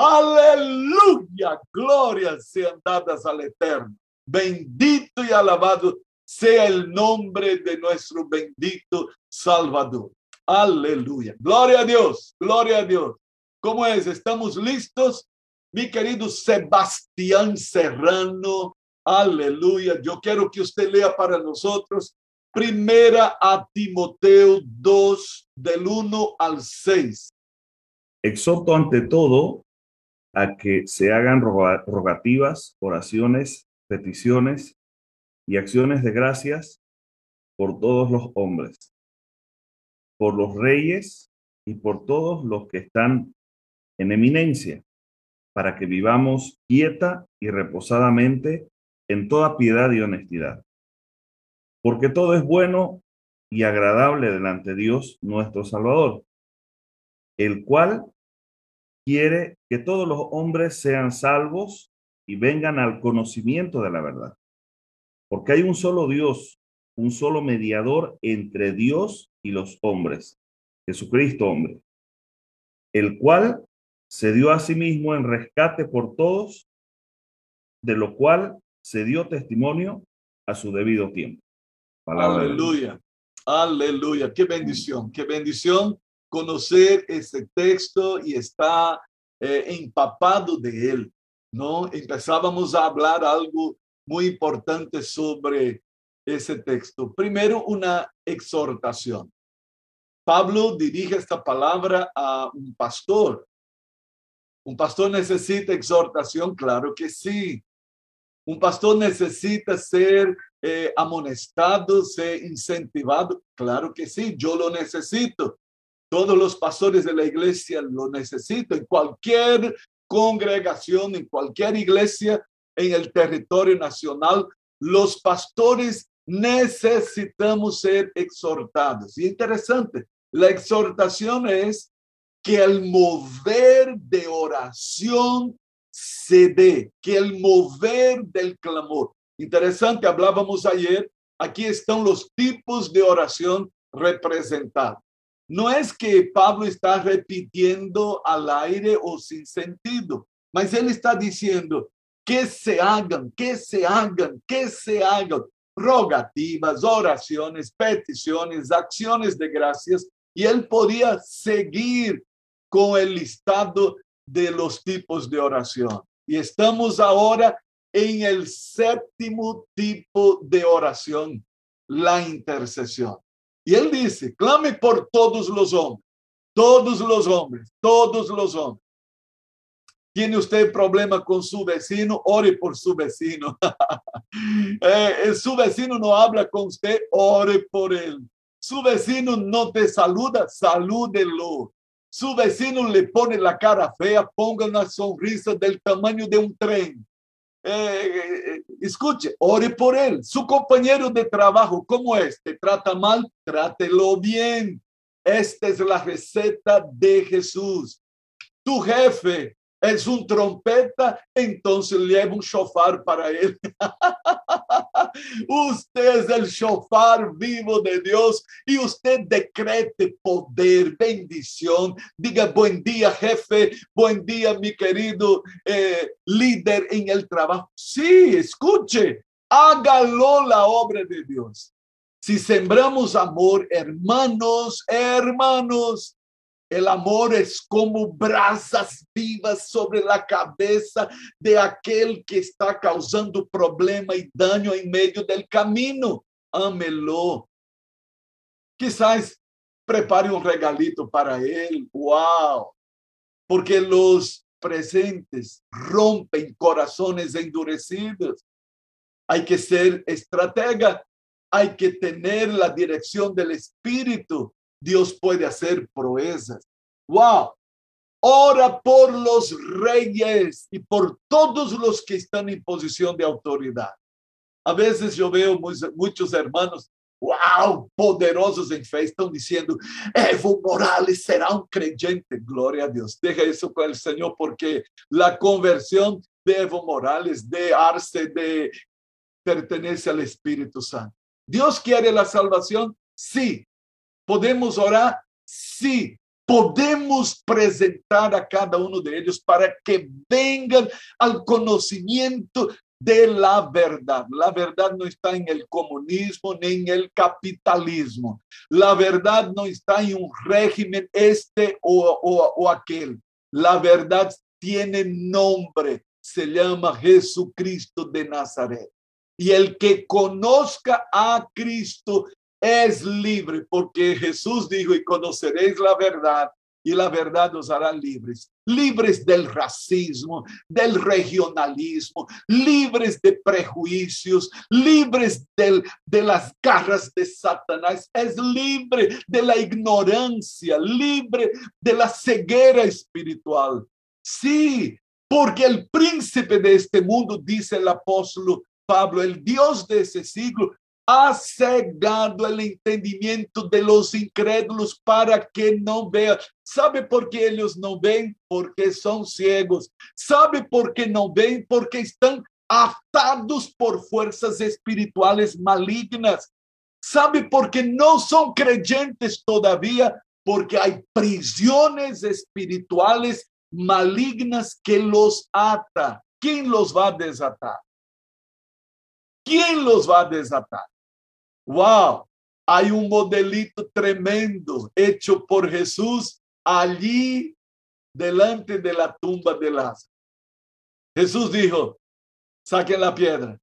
Aleluya, glorias sean dadas al Eterno. Bendito y alabado sea el nombre de nuestro bendito Salvador. Aleluya. Gloria a Dios, gloria a Dios. ¿Cómo es? ¿Estamos listos? Mi querido Sebastián Serrano, aleluya. Yo quiero que usted lea para nosotros Primera a Timoteo 2, del 1 al 6. Exhorto ante todo a que se hagan rogativas, oraciones, peticiones y acciones de gracias por todos los hombres, por los reyes y por todos los que están en eminencia, para que vivamos quieta y reposadamente en toda piedad y honestidad. Porque todo es bueno y agradable delante de Dios nuestro Salvador, el cual quiere que todos los hombres sean salvos y vengan al conocimiento de la verdad. Porque hay un solo Dios, un solo mediador entre Dios y los hombres, Jesucristo hombre, el cual se dio a sí mismo en rescate por todos, de lo cual se dio testimonio a su debido tiempo. aleluya, aleluya, qué bendición, qué bendición conocer ese texto y está eh, empapado de él, ¿no? Empezábamos a hablar algo muy importante sobre ese texto. Primero, una exhortación. Pablo dirige esta palabra a un pastor. ¿Un pastor necesita exhortación? Claro que sí. Un pastor necesita ser eh, amonestado, ser incentivado. Claro que sí, yo lo necesito. Todos los pastores de la iglesia lo necesitan. En cualquier congregación, en cualquier iglesia en el territorio nacional, los pastores necesitamos ser exhortados. Y interesante, la exhortación es que el mover de oración se dé, que el mover del clamor. Interesante, hablábamos ayer, aquí están los tipos de oración representados. No es que Pablo está repitiendo al aire o sin sentido, mas él está diciendo que se hagan, que se hagan, que se hagan rogativas, oraciones, peticiones, acciones de gracias, y él podía seguir con el listado de los tipos de oración. Y estamos ahora en el séptimo tipo de oración, la intercesión. Y él dice, clame por todos los hombres, todos los hombres, todos los hombres. ¿Tiene usted problema con su vecino? Ore por su vecino. Eh, eh, su vecino no habla con usted, ore por él. Su vecino no te saluda, salúdelo. Su vecino le pone la cara fea, ponga una sonrisa del tamaño de un tren. Eh, escuche, ore por él. Su compañero de trabajo, ¿cómo es? ¿Te trata mal? Trátelo bien. Esta es la receta de Jesús. Tu jefe es un trompeta, entonces lleva un shofar para él. usted es el shofar vivo de Dios y usted decrete poder, bendición. Diga buen día, jefe, buen día, mi querido eh, líder en el trabajo. Sí, escuche, hágalo la obra de Dios. Si sembramos amor, hermanos, hermanos, el amor es como brasas vivas sobre la cabeza de aquel que está causando problema y daño en medio del camino. Ámelo. Quizás prepare un regalito para él. Wow. Porque los presentes rompen corazones endurecidos. Hay que ser estratega. Hay que tener la dirección del Espíritu Dios puede hacer proezas. ¡Wow! Ora por los reyes y por todos los que están en posición de autoridad. A veces yo veo muchos hermanos, wow, poderosos en fe, están diciendo, Evo Morales será un creyente. Gloria a Dios. Deja eso con el Señor porque la conversión de Evo Morales, de Arce, de pertenece al Espíritu Santo. Dios quiere la salvación, sí, ¿Podemos orar? Sí, podemos presentar a cada uno de ellos para que vengan al conocimiento de la verdad. La verdad no está en el comunismo ni en el capitalismo. La verdad no está en un régimen este o, o, aquel. La verdad tiene nombre, se llama Jesucristo de Nazaret. Y el que conozca a Cristo es libre, porque Jesús dijo, y conoceréis la verdad, y la verdad os hará libres. Libres del racismo, del regionalismo, libres de prejuicios, libres del, de las garras de Satanás. Es libre de la ignorancia, libre de la ceguera espiritual. Sí, porque el príncipe de este mundo, dice el apóstol Pablo, el Dios de ese siglo, ha cegado el entendimiento de los incrédulos para que no vean. ¿Sabe por qué ellos no ven? Porque son ciegos. ¿Sabe por qué no ven? Porque están atados por fuerzas espirituales malignas. ¿Sabe por qué no son creyentes todavía? Porque hay prisiones espirituales malignas que los ata. ¿Quién los va a desatar? ¿Quién los va a desatar? Wow, hay un modelito tremendo hecho por Jesús allí delante de la tumba de Lázaro. Jesús dijo, saquen la piedra.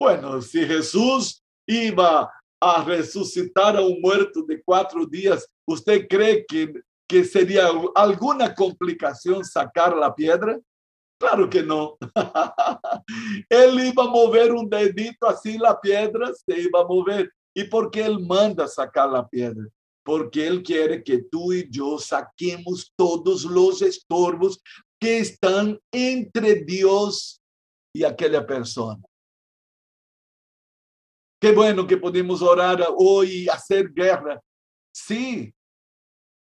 Bueno, si Jesús iba a resucitar a un muerto de cuatro días, ¿usted cree que, que sería alguna complicación sacar la piedra? Claro que no. Él iba a mover un dedito así, la piedra se iba a mover. ¿Y por qué Él manda sacar la piedra? Porque Él quiere que tú y yo saquemos todos los estorbos que están entre Dios y aquella persona. Qué bueno que podemos orar hoy hacer guerra. Sí.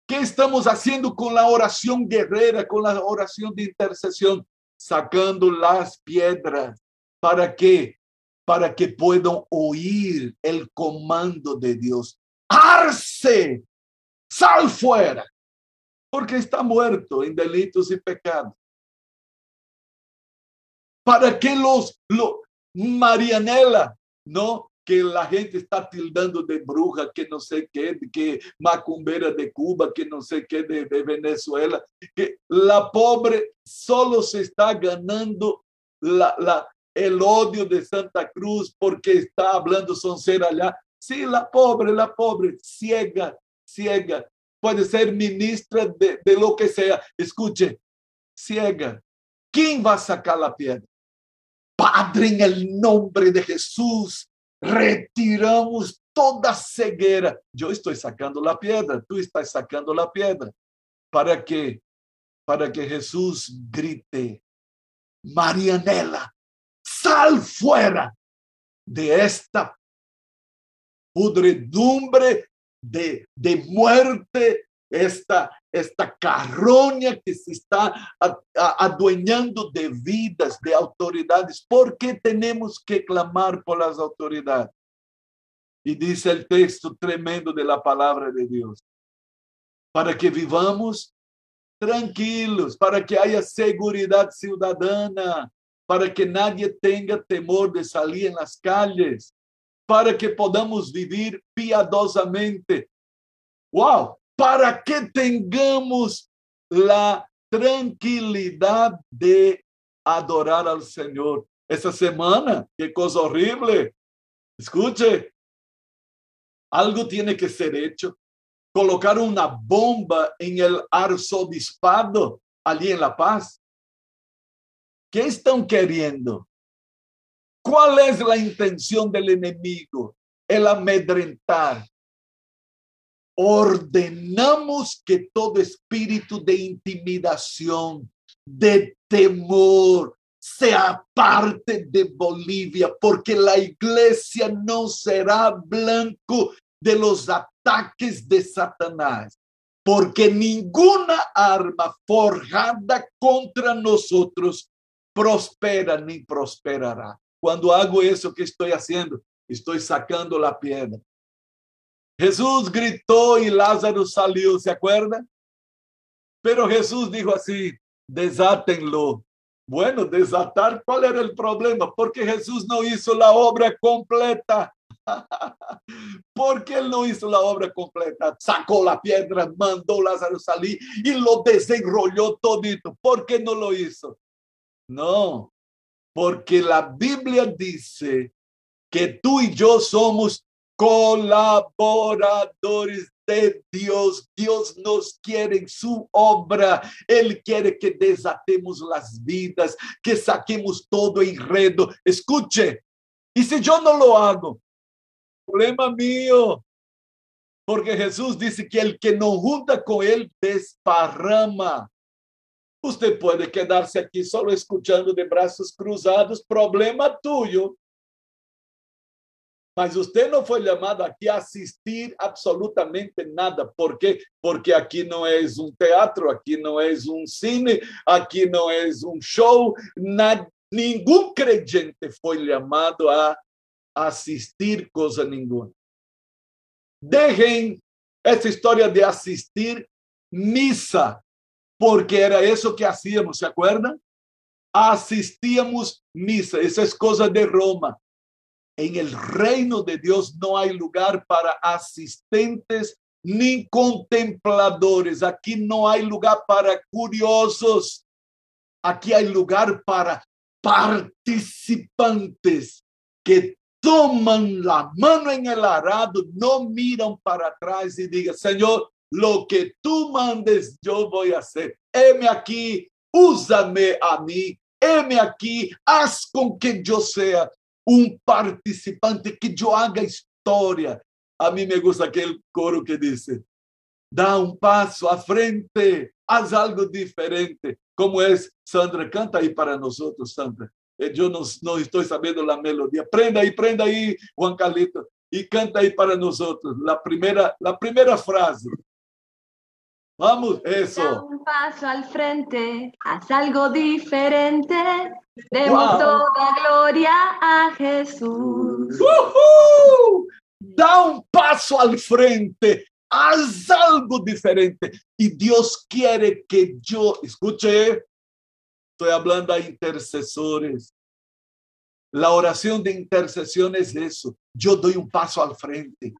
¿Qué estamos haciendo con la oración guerrera, con la oración de intercesión? Sacando las piedras. ¿Para qué? Para que puedan oír el comando de Dios. ¡Arce! ¡Sal fuera! Porque está muerto en delitos y pecados. Para que los, los Marianela, ¿no? Que la gente está tildando de bruja, que no sé qué, que macumbera de Cuba, que no sé qué de, Venezuela, que la pobre solo se está ganando la, la, el odio de Santa Cruz porque está hablando ser allá. Sí, la pobre, la pobre, ciega, ciega. Puede ser ministra de, de lo que sea. Escuche, ciega. ¿Quién va a sacar la piedra? Padre, en el nombre de Jesús, retiramos toda ceguera. Yo estoy sacando la piedra, tú estás sacando la piedra. ¿Para que Para que Jesús grite, Marianela, sal fuera de esta pudredumbre de, de muerte, esta, esta carroña que se está adueñando de vidas, de autoridades. ¿Por qué tenemos que clamar por las autoridades? Y dice el texto tremendo de la palabra de Dios. Para que vivamos tranquilos, para que haya seguridad ciudadana, para que nadie tenga temor de salir en las calles, para que podamos vivir piadosamente. ¡Wow! Para que tengamos la tranquilidad de adorar al Señor. Esa semana, qué cosa horrible. Escuche, algo tiene que ser hecho. Colocar una bomba en el arzobispado allí en La Paz. ¿Qué están queriendo? ¿Cuál es la intención del enemigo? El amedrentar, ordenamos que todo espíritu de intimidación, de temor, sea parte de Bolivia, porque la iglesia no será blanco de los ataques de Satanás, porque ninguna arma forjada contra nosotros prospera ni prosperará. Cuando hago eso que estoy haciendo, estoy sacando la piedra Jesús gritó y Lázaro salió, ¿se acuerdan? Pero Jesús dijo así, desátenlo. Bueno, desatar, ¿cuál era el problema? Porque Jesús no hizo la obra completa. Porque él no hizo la obra completa. Sacó la piedra, mandó a Lázaro salir y lo desenrolló todito. ¿Por qué no lo hizo? No, porque la Biblia dice que tú y yo somos colaboradores de Dios. Dios nos quiere en su obra. Él quiere que desatemos las vidas, que saquemos todo enredo. Escuche, y si yo no lo hago, problema mío. Porque Jesús dice que el que no junta con él desparrama. Usted puede quedarse aquí solo escuchando de brazos cruzados, problema tuyo. Mas usted no foi chamado aqui a assistir absolutamente nada. Por quê? Porque aqui não é um teatro, aqui não é um cine, aqui não é um show. Nada, nenhum crente foi chamado a assistir coisa nenhuma. Deixem essa história de assistir missa, porque era isso que hacíamos, ¿se acuerdan? Assistíamos missa, essa é coisa de Roma. En el reino de Dios no hay lugar para asistentes ni contempladores. Aquí no hay lugar para curiosos. Aquí hay lugar para participantes que toman la mano en el arado, no miran para atrás y digan, Señor, lo que tú mandes, yo voy a hacer. Heme aquí, úsame a mí. Heme aquí, haz con que yo sea um participante que eu haga história. A mim me gusta aquele coro que diz: dá um passo à frente, haz algo diferente. Como é, Sandra? Canta aí para nós outros, Sandra. Eu não, não estou sabendo a melodia. Prenda aí, prenda aí, Juan Carlito, e canta aí para nós outros. A primeira, a primeira frase. Vamos, eso. Da un paso al frente, haz algo diferente. Demos Wow. toda gloria a Jesús. Uhul! Dá um passo al frente, haz algo diferente. E Deus quer que eu, escute, estou falando a intercessores. La oración de intercesión es eso. Yo doy un paso al frente.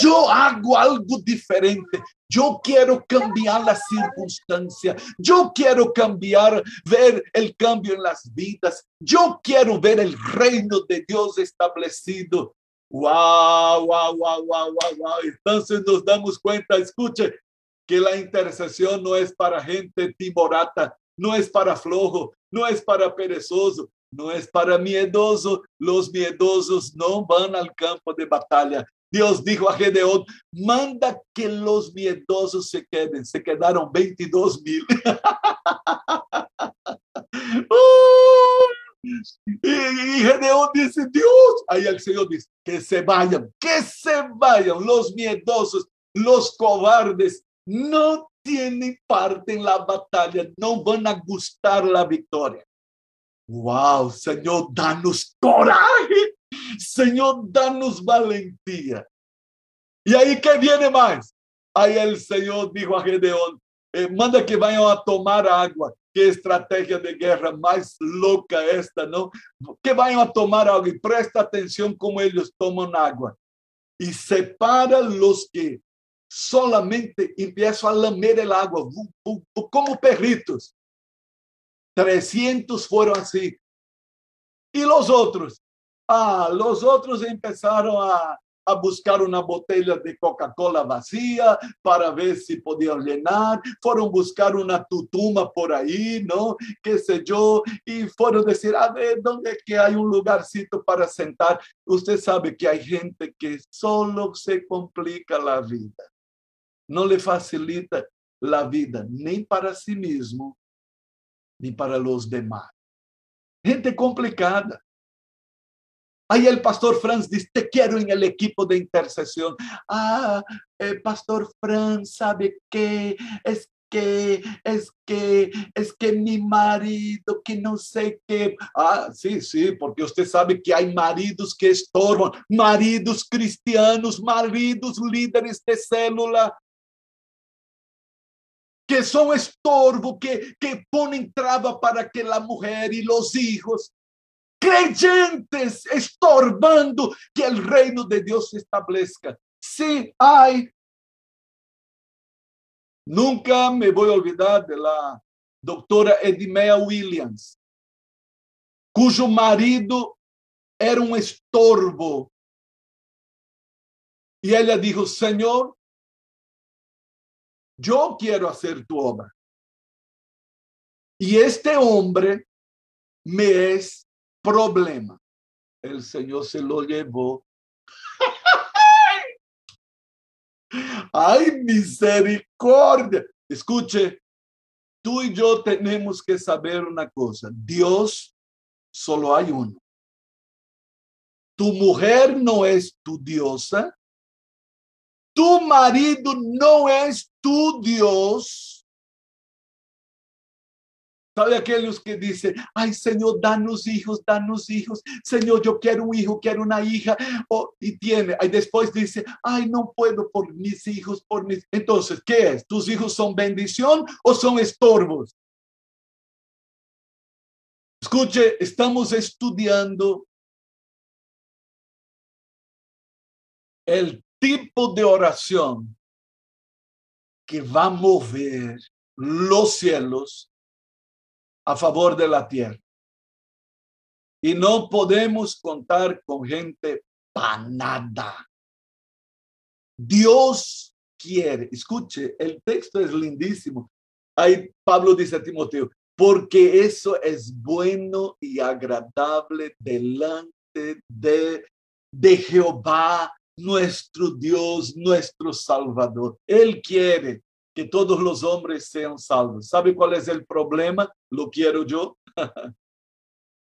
Yo hago algo diferente. Yo quiero cambiar la circunstancia. Yo quiero cambiar, ver el cambio en las vidas. Yo quiero ver el reino de Dios establecido. Wow, wow, wow, wow, wow, wow. Entonces nos damos cuenta, escuche, que la intercesión no es para gente timorata, no es para flojo, no es para perezoso, no es para miedoso. Los miedosos no van al campo de batalla. Dios dijo a Gedeón, manda que los miedosos se queden. Se quedaron 22 mil. Y, y Gedeón dice, Dios, ahí el Señor dice, que se vayan, que se vayan los miedosos, los cobardes, no tienen parte en la batalla, no van a gustar la victoria. Wow, Señor, danos coraje, Señor, danos valentía. Y ahí que viene más. Ahí el Señor dijo a Gedeón, eh, manda que vayan a tomar agua. Qué estrategia de guerra más loca esta, ¿no? Que vayan a tomar agua y presta atención como ellos toman agua. Y separa los que solamente empiezan a lamer el agua, como perritos. 300 fueron así. Y los otros, ah, los otros empezaron a, a buscar una botella de Coca-Cola vacía para ver si podían llenar. Fueron buscar una tutuma por ahí, ¿no? Qué sé yo. Y fueron decir, a ver, ¿dónde que hay un lugarcito para sentar? Usted sabe que hay gente que solo se complica la vida. No le facilita la vida, nem para si mismo, ni para los demás. Gente complicada. Ahí el pastor Franz dice, te quiero en el equipo de intercesión. Ah, eh, pastor Franz, ¿sabe qué? Es que, es que, es que mi marido, que no sé qué. Ah, sí, sí, porque usted sabe que hay maridos que estorban, maridos cristianos, maridos líderes de célula, que son estorbo, que, que ponen traba para que la mujer y los hijos creyentes estorbando que el reino de Dios se establezca. Sí hay. Nunca me voy a olvidar de la doctora Edimea Williams, cuyo marido era un estorbo. Y ella dijo, Señor, yo quiero hacer tu obra. Y este hombre me es problema. El Señor se lo llevó. Ay, misericordia. Escuche, tú y yo tenemos que saber una cosa. Dios solo hay uno. Tu mujer no es tu diosa. Tu marido no es Dios. ¿Sabe aquellos que dicen, ay Señor, danos hijos, danos hijos, Señor, yo quiero un hijo, quiero una hija, y tiene, y después dice, ay, no puedo por mis hijos, por mis... Entonces, ¿qué es? ¿Tus hijos son bendición o son estorbos? Escuche, estamos estudiando el tipo de oración que va a mover los cielos a favor de la tierra. Y no podemos contar con gente para nada. Dios quiere, escuche, el texto es lindísimo. Ahí Pablo dice a Timoteo, porque eso es bueno y agradable delante de, de Jehová, nuestro Dios, nuestro Salvador. Él quiere que todos los hombres sean salvos. ¿Sabe cuál es el problema? Lo quiero yo.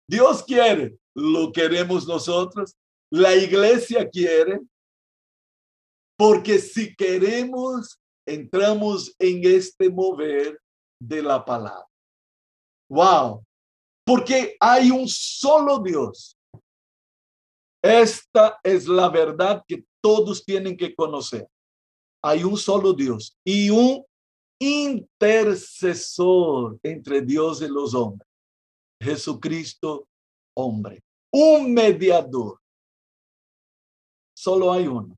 Dios quiere, lo queremos nosotros. La iglesia quiere, porque si queremos, entramos en este mover de la palabra. Wow, porque hay un solo Dios. Esta es la verdad que todos tienen que conocer hay un solo Dios y un intercesor entre Dios y los hombres. Jesucristo, hombre. Un mediador. Solo hay uno.